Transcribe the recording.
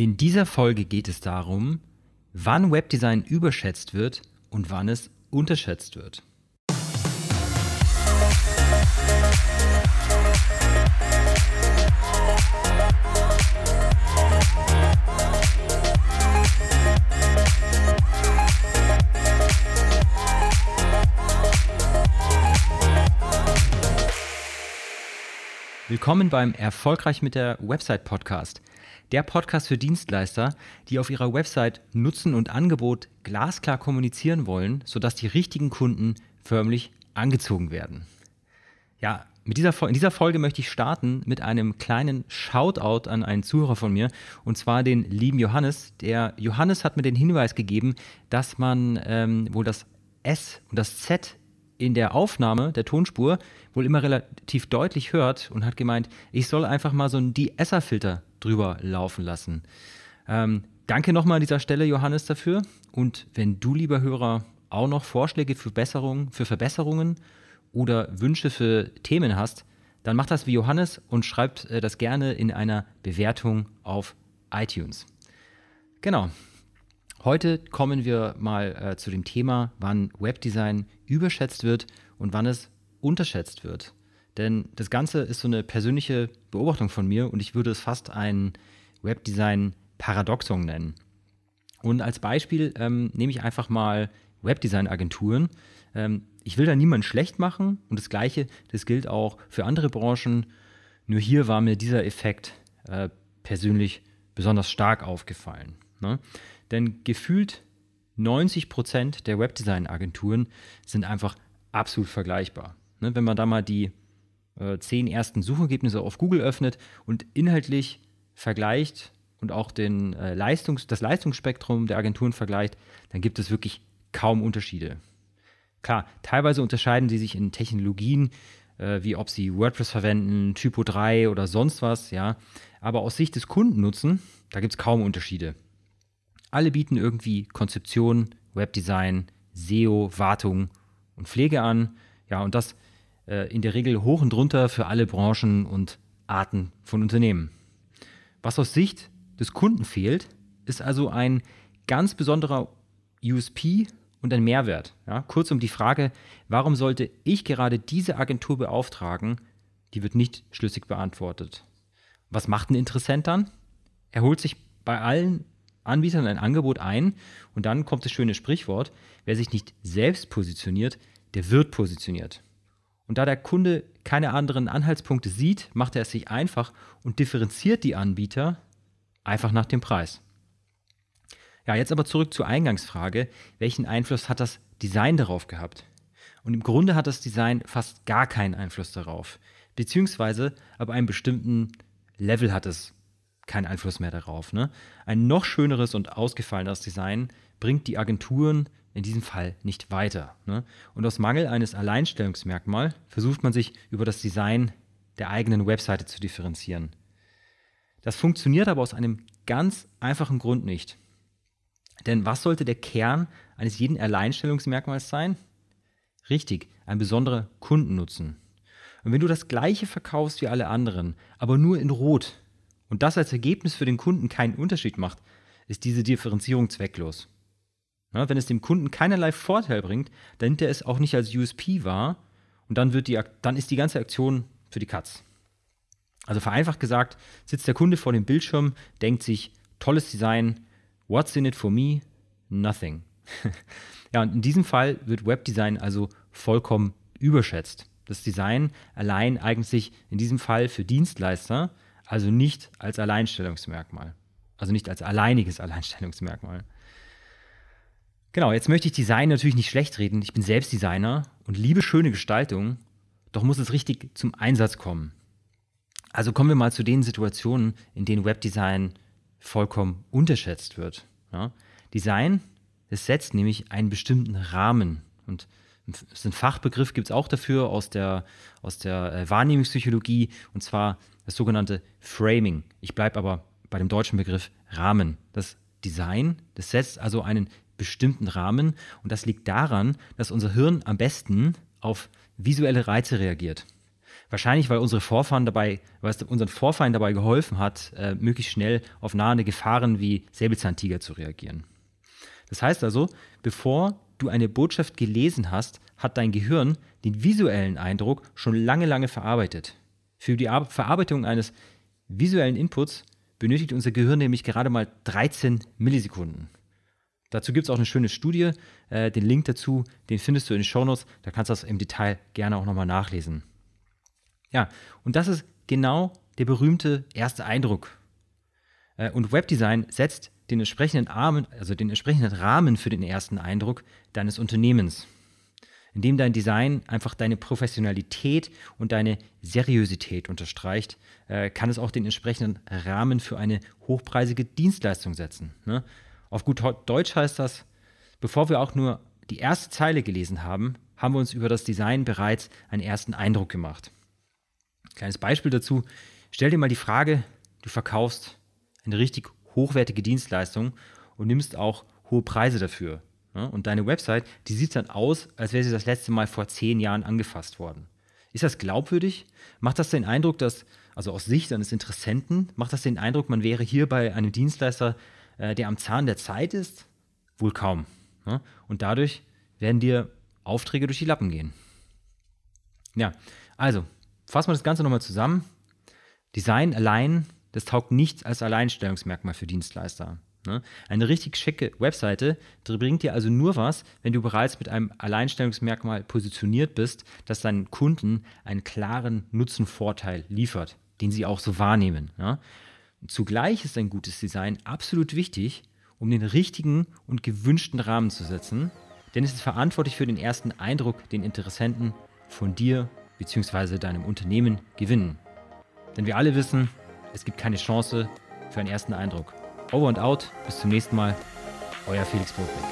In dieser Folge geht es darum, wann Webdesign überschätzt wird und wann es unterschätzt wird. Willkommen beim Erfolgreich mit der Website Podcast. Der Podcast für Dienstleister, die auf ihrer Website Nutzen und Angebot glasklar kommunizieren wollen, sodass die richtigen Kunden förmlich angezogen werden. Ja, mit dieser, in dieser Folge möchte ich starten mit einem kleinen Shoutout an einen Zuhörer von mir, und zwar den lieben Johannes. Der Johannes hat mir den Hinweis gegeben, dass man ähm, wohl das S und das Z in der Aufnahme der Tonspur wohl immer relativ deutlich hört und hat gemeint, ich soll einfach mal so einen De-Esser-Filter drüber laufen lassen. Ähm, danke nochmal an dieser Stelle, Johannes, dafür. Und wenn du, lieber Hörer, auch noch Vorschläge für, Besserung, für Verbesserungen oder Wünsche für Themen hast, dann mach das wie Johannes und schreib äh, das gerne in einer Bewertung auf iTunes. Genau, Heute kommen wir mal äh, zu dem Thema, wann Webdesign überschätzt wird und wann es unterschätzt wird. Denn das Ganze ist so eine persönliche Beobachtung von mir und ich würde es fast ein Webdesign-Paradoxon nennen. Und als Beispiel ähm, nehme ich einfach mal Webdesign-Agenturen. Ähm, ich will da niemanden schlecht machen und das Gleiche, das gilt auch für andere Branchen. Nur hier war mir dieser Effekt äh, persönlich besonders stark aufgefallen. Ne? Denn gefühlt 90 Prozent der Webdesign-Agenturen sind einfach absolut vergleichbar. Ne, wenn man da mal die äh, zehn ersten Suchergebnisse auf Google öffnet und inhaltlich vergleicht und auch den, äh, Leistungs-, das Leistungsspektrum der Agenturen vergleicht, dann gibt es wirklich kaum Unterschiede. Klar, teilweise unterscheiden sie sich in Technologien, äh, wie ob sie WordPress verwenden, Typo 3 oder sonst was, ja. Aber aus Sicht des Kundennutzen, da gibt es kaum Unterschiede. Alle bieten irgendwie Konzeption, Webdesign, SEO, Wartung und Pflege an. Ja, und das äh, in der Regel hoch und runter für alle Branchen und Arten von Unternehmen. Was aus Sicht des Kunden fehlt, ist also ein ganz besonderer USP und ein Mehrwert. Ja, kurzum die Frage, warum sollte ich gerade diese Agentur beauftragen, die wird nicht schlüssig beantwortet. Was macht ein Interessent dann? Er holt sich bei allen Anbietern ein Angebot ein und dann kommt das schöne Sprichwort, wer sich nicht selbst positioniert, der wird positioniert. Und da der Kunde keine anderen Anhaltspunkte sieht, macht er es sich einfach und differenziert die Anbieter einfach nach dem Preis. Ja, jetzt aber zurück zur Eingangsfrage, welchen Einfluss hat das Design darauf gehabt? Und im Grunde hat das Design fast gar keinen Einfluss darauf, beziehungsweise ab einem bestimmten Level hat es keinen Einfluss mehr darauf. Ne? Ein noch schöneres und ausgefalleneres Design bringt die Agenturen in diesem Fall nicht weiter. Ne? Und aus Mangel eines Alleinstellungsmerkmals versucht man sich über das Design der eigenen Webseite zu differenzieren. Das funktioniert aber aus einem ganz einfachen Grund nicht. Denn was sollte der Kern eines jeden Alleinstellungsmerkmals sein? Richtig, ein besonderer Kundennutzen. Und wenn du das gleiche verkaufst wie alle anderen, aber nur in Rot, und das als Ergebnis für den Kunden keinen Unterschied macht, ist diese Differenzierung zwecklos. Ja, wenn es dem Kunden keinerlei Vorteil bringt, dann nimmt er es auch nicht als USP wahr und dann, wird die, dann ist die ganze Aktion für die Katz. Also vereinfacht gesagt, sitzt der Kunde vor dem Bildschirm, denkt sich, tolles Design, what's in it for me? Nothing. ja, und in diesem Fall wird Webdesign also vollkommen überschätzt. Das Design allein eignet sich in diesem Fall für Dienstleister, also nicht als Alleinstellungsmerkmal. Also nicht als alleiniges Alleinstellungsmerkmal. Genau, jetzt möchte ich Design natürlich nicht schlecht reden. Ich bin selbst Designer und liebe schöne Gestaltung, doch muss es richtig zum Einsatz kommen. Also kommen wir mal zu den Situationen, in denen Webdesign vollkommen unterschätzt wird. Ja? Design, es setzt nämlich einen bestimmten Rahmen und ist ein Fachbegriff, gibt es auch dafür aus der, aus der äh, Wahrnehmungspsychologie, und zwar das sogenannte Framing. Ich bleibe aber bei dem deutschen Begriff Rahmen. Das Design, das setzt also einen bestimmten Rahmen und das liegt daran, dass unser Hirn am besten auf visuelle Reize reagiert. Wahrscheinlich, weil unsere Vorfahren dabei, weil es unseren Vorfahren dabei geholfen hat, äh, möglichst schnell auf nahende Gefahren wie Säbelzahntiger zu reagieren. Das heißt also, bevor du eine Botschaft gelesen hast, hat dein Gehirn den visuellen Eindruck schon lange, lange verarbeitet. Für die Ar Verarbeitung eines visuellen Inputs benötigt unser Gehirn nämlich gerade mal 13 Millisekunden. Dazu gibt es auch eine schöne Studie. Äh, den Link dazu, den findest du in den Shownotes. Da kannst du das im Detail gerne auch nochmal nachlesen. Ja, und das ist genau der berühmte erste Eindruck. Äh, und Webdesign setzt den entsprechenden, Armen, also den entsprechenden Rahmen für den ersten Eindruck deines Unternehmens. Indem dein Design einfach deine Professionalität und deine Seriosität unterstreicht, äh, kann es auch den entsprechenden Rahmen für eine hochpreisige Dienstleistung setzen. Ne? Auf gut Deutsch heißt das, bevor wir auch nur die erste Zeile gelesen haben, haben wir uns über das Design bereits einen ersten Eindruck gemacht. Kleines Beispiel dazu. Stell dir mal die Frage, du verkaufst eine richtig hochwertige Dienstleistung und nimmst auch hohe Preise dafür. Und deine Website, die sieht dann aus, als wäre sie das letzte Mal vor zehn Jahren angefasst worden. Ist das glaubwürdig? Macht das den Eindruck, dass, also aus Sicht eines Interessenten, macht das den Eindruck, man wäre hier bei einem Dienstleister, äh, der am Zahn der Zeit ist? Wohl kaum. Und dadurch werden dir Aufträge durch die Lappen gehen. Ja, also fassen wir das Ganze nochmal zusammen. Design allein, das taugt nichts als Alleinstellungsmerkmal für Dienstleister. Ne? Eine richtig schicke Webseite bringt dir also nur was, wenn du bereits mit einem Alleinstellungsmerkmal positioniert bist, das deinen Kunden einen klaren Nutzenvorteil liefert, den sie auch so wahrnehmen. Zugleich ist ein gutes Design absolut wichtig, um den richtigen und gewünschten Rahmen zu setzen, denn es ist verantwortlich für den ersten Eindruck, den Interessenten von dir bzw. deinem Unternehmen gewinnen. Denn wir alle wissen, es gibt keine Chance für einen ersten Eindruck. Over und out, bis zum nächsten Mal, euer Felix Burgbeck.